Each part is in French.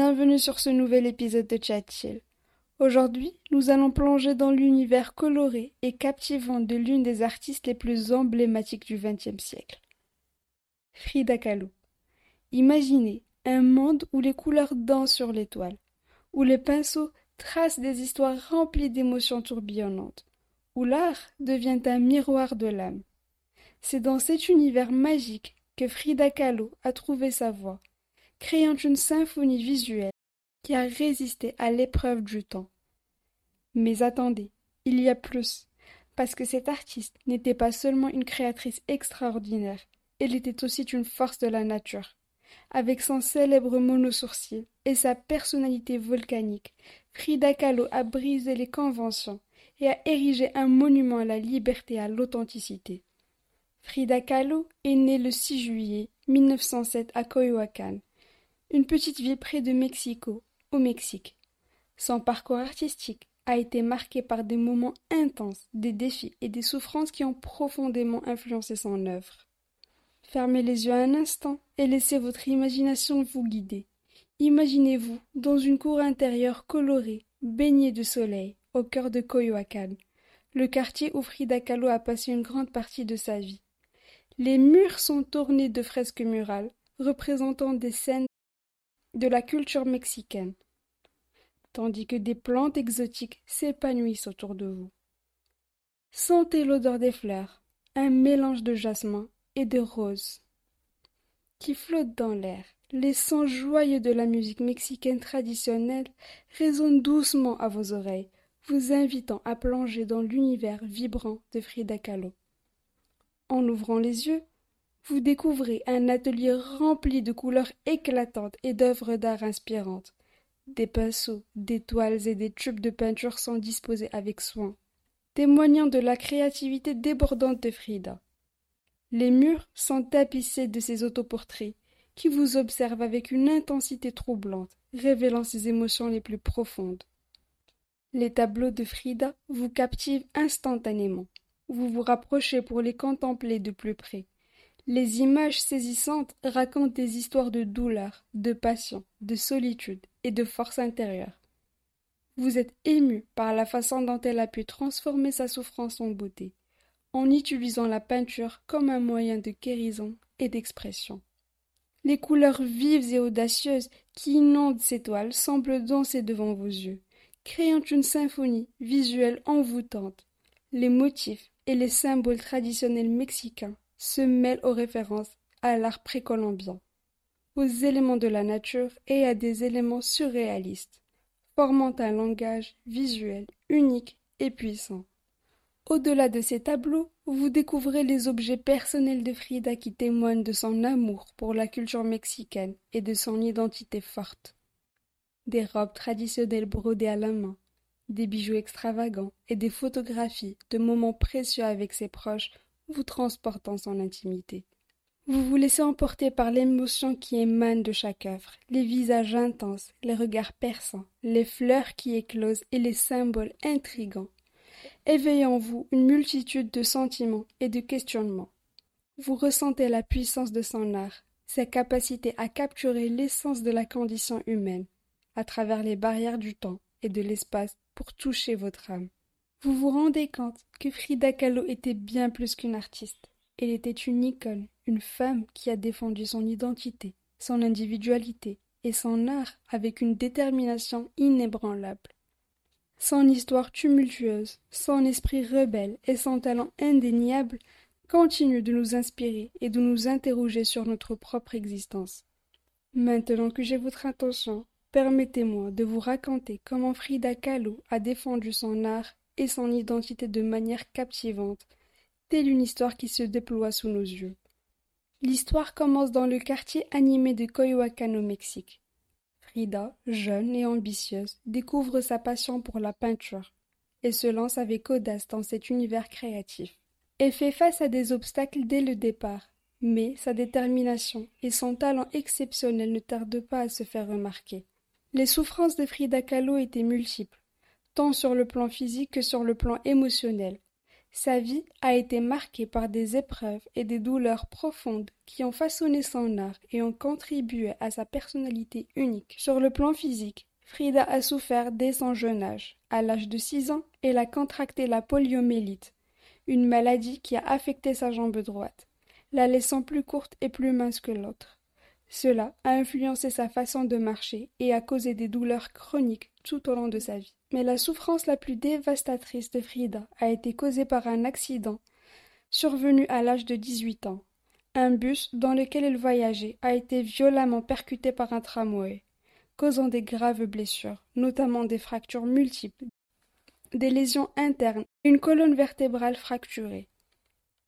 Bienvenue sur ce nouvel épisode de Chat Chill. Aujourd'hui, nous allons plonger dans l'univers coloré et captivant de l'une des artistes les plus emblématiques du XXe siècle. Frida Kahlo. Imaginez un monde où les couleurs dansent sur l'étoile, où les pinceaux tracent des histoires remplies d'émotions tourbillonnantes, où l'art devient un miroir de l'âme. C'est dans cet univers magique que Frida Kahlo a trouvé sa voix, créant une symphonie visuelle qui a résisté à l'épreuve du temps. Mais attendez, il y a plus, parce que cette artiste n'était pas seulement une créatrice extraordinaire, elle était aussi une force de la nature. Avec son célèbre monosourcil et sa personnalité volcanique, Frida Kahlo a brisé les conventions et a érigé un monument à la liberté et à l'authenticité. Frida Kahlo est née le 6 juillet 1907 à une petite ville près de Mexico, au Mexique. Son parcours artistique a été marqué par des moments intenses, des défis et des souffrances qui ont profondément influencé son œuvre. Fermez les yeux un instant et laissez votre imagination vous guider. Imaginez-vous dans une cour intérieure colorée, baignée de soleil, au cœur de Coyoacán, le quartier où Frida Kahlo a passé une grande partie de sa vie. Les murs sont ornés de fresques murales représentant des scènes de la culture mexicaine, tandis que des plantes exotiques s'épanouissent autour de vous. Sentez l'odeur des fleurs, un mélange de jasmin et de roses qui flottent dans l'air. Les sons joyeux de la musique mexicaine traditionnelle résonnent doucement à vos oreilles, vous invitant à plonger dans l'univers vibrant de Frida Kahlo. En ouvrant les yeux, vous découvrez un atelier rempli de couleurs éclatantes et d'œuvres d'art inspirantes. Des pinceaux, des toiles et des tubes de peinture sont disposés avec soin, témoignant de la créativité débordante de Frida. Les murs sont tapissés de ses autoportraits, qui vous observent avec une intensité troublante, révélant ses émotions les plus profondes. Les tableaux de Frida vous captivent instantanément. Vous vous rapprochez pour les contempler de plus près. Les images saisissantes racontent des histoires de douleur, de passion, de solitude et de force intérieure. Vous êtes ému par la façon dont elle a pu transformer sa souffrance en beauté, en utilisant la peinture comme un moyen de guérison et d'expression. Les couleurs vives et audacieuses qui inondent ces toiles semblent danser devant vos yeux, créant une symphonie visuelle envoûtante. Les motifs et les symboles traditionnels mexicains se mêlent aux références à l'art précolombien, aux éléments de la nature et à des éléments surréalistes, formant un langage visuel unique et puissant. Au-delà de ces tableaux, vous découvrez les objets personnels de Frida qui témoignent de son amour pour la culture mexicaine et de son identité forte. Des robes traditionnelles brodées à la main, des bijoux extravagants et des photographies de moments précieux avec ses proches vous transportant son intimité. Vous vous laissez emporter par l'émotion qui émane de chaque œuvre, les visages intenses, les regards perçants, les fleurs qui éclosent et les symboles intrigants, éveillant en vous une multitude de sentiments et de questionnements. Vous ressentez la puissance de son art, sa capacité à capturer l'essence de la condition humaine, à travers les barrières du temps et de l'espace pour toucher votre âme. Vous vous rendez compte que Frida Kahlo était bien plus qu'une artiste. Elle était une icône, une femme qui a défendu son identité, son individualité et son art avec une détermination inébranlable. Son histoire tumultueuse, son esprit rebelle et son talent indéniable continuent de nous inspirer et de nous interroger sur notre propre existence. Maintenant que j'ai votre attention, permettez-moi de vous raconter comment Frida Kahlo a défendu son art et son identité de manière captivante, telle une histoire qui se déploie sous nos yeux. L'histoire commence dans le quartier animé de Coyoacán au Mexique. Frida, jeune et ambitieuse, découvre sa passion pour la peinture et se lance avec audace dans cet univers créatif. Elle fait face à des obstacles dès le départ, mais sa détermination et son talent exceptionnel ne tardent pas à se faire remarquer. Les souffrances de Frida Kahlo étaient multiples, tant sur le plan physique que sur le plan émotionnel. Sa vie a été marquée par des épreuves et des douleurs profondes qui ont façonné son art et ont contribué à sa personnalité unique. Sur le plan physique, Frida a souffert dès son jeune âge. À l'âge de six ans, elle a contracté la poliomyélite, une maladie qui a affecté sa jambe droite, la laissant plus courte et plus mince que l'autre. Cela a influencé sa façon de marcher et a causé des douleurs chroniques tout au long de sa vie. Mais la souffrance la plus dévastatrice de Frida a été causée par un accident survenu à l'âge de dix-huit ans. Un bus dans lequel elle voyageait a été violemment percuté par un tramway, causant des graves blessures, notamment des fractures multiples, des lésions internes, une colonne vertébrale fracturée.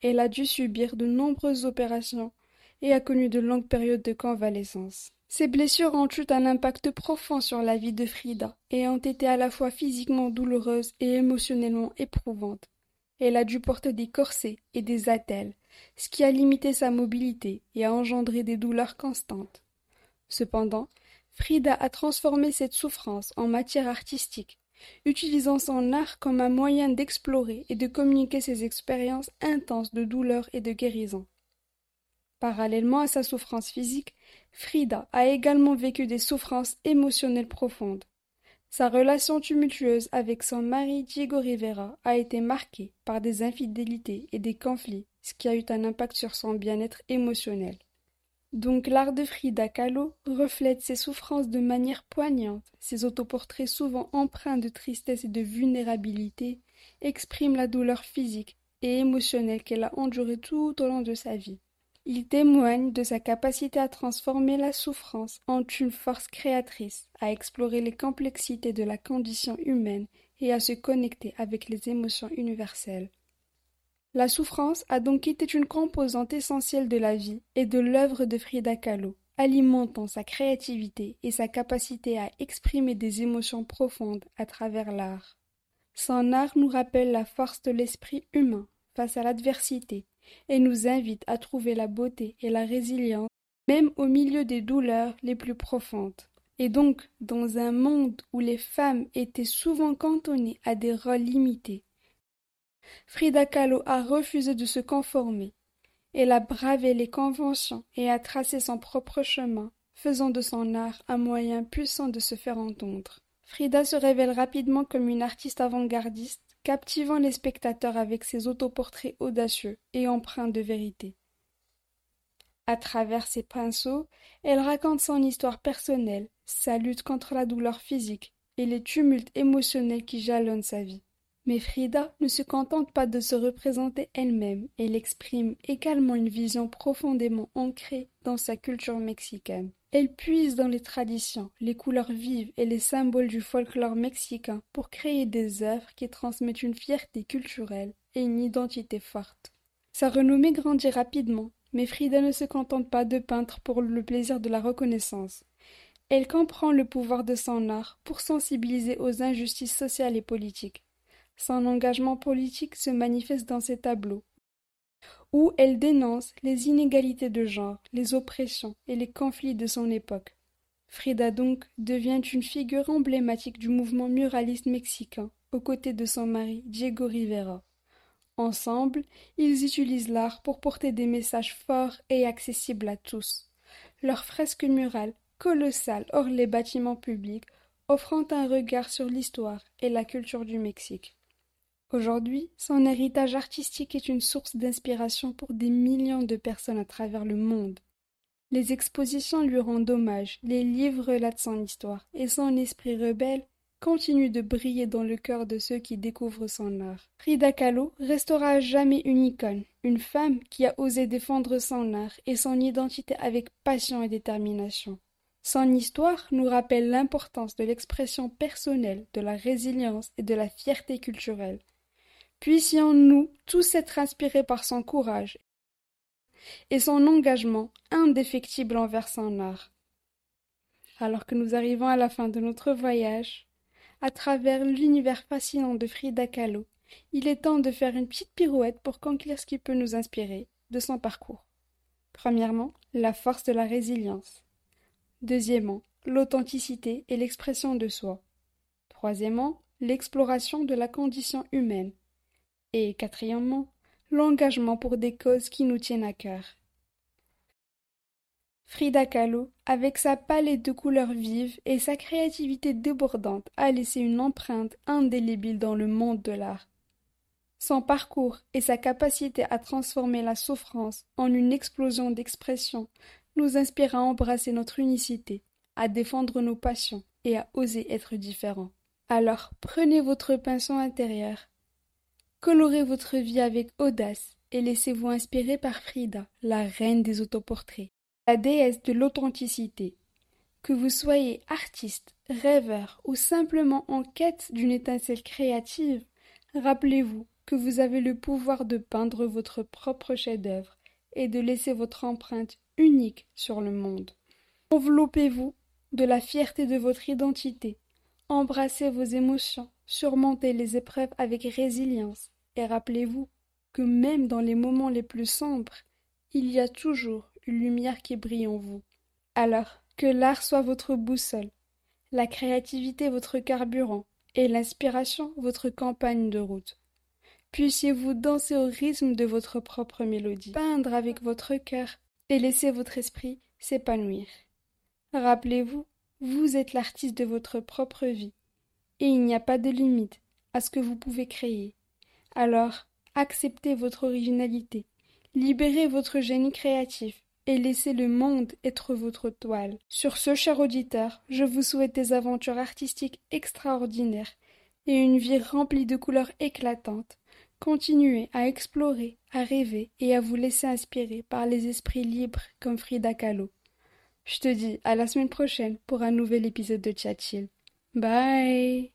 Elle a dû subir de nombreuses opérations et a connu de longues périodes de convalescence. Ces blessures ont eu un impact profond sur la vie de Frida et ont été à la fois physiquement douloureuses et émotionnellement éprouvantes. Elle a dû porter des corsets et des attelles, ce qui a limité sa mobilité et a engendré des douleurs constantes. Cependant, Frida a transformé cette souffrance en matière artistique, utilisant son art comme un moyen d'explorer et de communiquer ses expériences intenses de douleur et de guérison. Parallèlement à sa souffrance physique, Frida a également vécu des souffrances émotionnelles profondes. Sa relation tumultueuse avec son mari Diego Rivera a été marquée par des infidélités et des conflits, ce qui a eu un impact sur son bien-être émotionnel. Donc l'art de Frida Kahlo reflète ses souffrances de manière poignante. Ses autoportraits souvent empreints de tristesse et de vulnérabilité expriment la douleur physique et émotionnelle qu'elle a endurée tout au long de sa vie. Il témoigne de sa capacité à transformer la souffrance en une force créatrice, à explorer les complexités de la condition humaine et à se connecter avec les émotions universelles. La souffrance a donc été une composante essentielle de la vie et de l'œuvre de Frida Kahlo, alimentant sa créativité et sa capacité à exprimer des émotions profondes à travers l'art. Son art nous rappelle la force de l'esprit humain face à l'adversité et nous invite à trouver la beauté et la résilience même au milieu des douleurs les plus profondes. Et donc, dans un monde où les femmes étaient souvent cantonnées à des rôles limités, Frida Kahlo a refusé de se conformer. Elle a bravé les conventions et a tracé son propre chemin, faisant de son art un moyen puissant de se faire entendre. Frida se révèle rapidement comme une artiste avant-gardiste captivant les spectateurs avec ses autoportraits audacieux et empreints de vérité. À travers ses pinceaux, elle raconte son histoire personnelle, sa lutte contre la douleur physique et les tumultes émotionnels qui jalonnent sa vie. Mais Frida ne se contente pas de se représenter elle-même, elle exprime également une vision profondément ancrée dans sa culture mexicaine. Elle puise dans les traditions, les couleurs vives et les symboles du folklore mexicain pour créer des œuvres qui transmettent une fierté culturelle et une identité forte. Sa renommée grandit rapidement, mais Frida ne se contente pas de peindre pour le plaisir de la reconnaissance. Elle comprend le pouvoir de son art pour sensibiliser aux injustices sociales et politiques. Son engagement politique se manifeste dans ses tableaux, où elle dénonce les inégalités de genre, les oppressions et les conflits de son époque. Frida donc devient une figure emblématique du mouvement muraliste mexicain, aux côtés de son mari Diego Rivera. Ensemble, ils utilisent l'art pour porter des messages forts et accessibles à tous. Leurs fresques murales, colossales hors les bâtiments publics, offrant un regard sur l'histoire et la culture du Mexique. Aujourd'hui, son héritage artistique est une source d'inspiration pour des millions de personnes à travers le monde. Les expositions lui rendent hommage, les livres relatent son histoire, et son esprit rebelle continue de briller dans le cœur de ceux qui découvrent son art. Frida Kahlo restera à jamais une icône, une femme qui a osé défendre son art et son identité avec passion et détermination. Son histoire nous rappelle l'importance de l'expression personnelle, de la résilience et de la fierté culturelle. Puissions-nous tous être inspirés par son courage et son engagement indéfectible envers son art. Alors que nous arrivons à la fin de notre voyage, à travers l'univers fascinant de Frida Kahlo, il est temps de faire une petite pirouette pour conclure ce qui peut nous inspirer de son parcours. Premièrement, la force de la résilience. Deuxièmement, l'authenticité et l'expression de soi. Troisièmement, l'exploration de la condition humaine. Et quatrièmement, l'engagement pour des causes qui nous tiennent à cœur. Frida Kahlo, avec sa palette de couleurs vives et sa créativité débordante, a laissé une empreinte indélébile dans le monde de l'art. Son parcours et sa capacité à transformer la souffrance en une explosion d'expression nous inspirent à embrasser notre unicité, à défendre nos passions et à oser être différents. Alors prenez votre pinceau intérieur, colorez votre vie avec audace et laissez-vous inspirer par Frida, la reine des autoportraits la déesse de l'authenticité. Que vous soyez artiste, rêveur ou simplement en quête d'une étincelle créative, rappelez-vous que vous avez le pouvoir de peindre votre propre chef-d'œuvre et de laisser votre empreinte unique sur le monde. Enveloppez-vous de la fierté de votre identité, embrassez vos émotions, surmontez les épreuves avec résilience et rappelez-vous que même dans les moments les plus sombres, il y a toujours lumière qui brille en vous. Alors, que l'art soit votre boussole, la créativité votre carburant, et l'inspiration votre campagne de route. Puissiez-vous danser au rythme de votre propre mélodie, peindre avec votre cœur, et laisser votre esprit s'épanouir. Rappelez-vous, vous êtes l'artiste de votre propre vie, il n'y a pas de limite à ce que vous pouvez créer. Alors, acceptez votre originalité, libérez votre génie créatif, et laissez le monde être votre toile. Sur ce, cher auditeur, je vous souhaite des aventures artistiques extraordinaires et une vie remplie de couleurs éclatantes. Continuez à explorer, à rêver et à vous laisser inspirer par les esprits libres comme Frida Kahlo. Je te dis à la semaine prochaine pour un nouvel épisode de Bye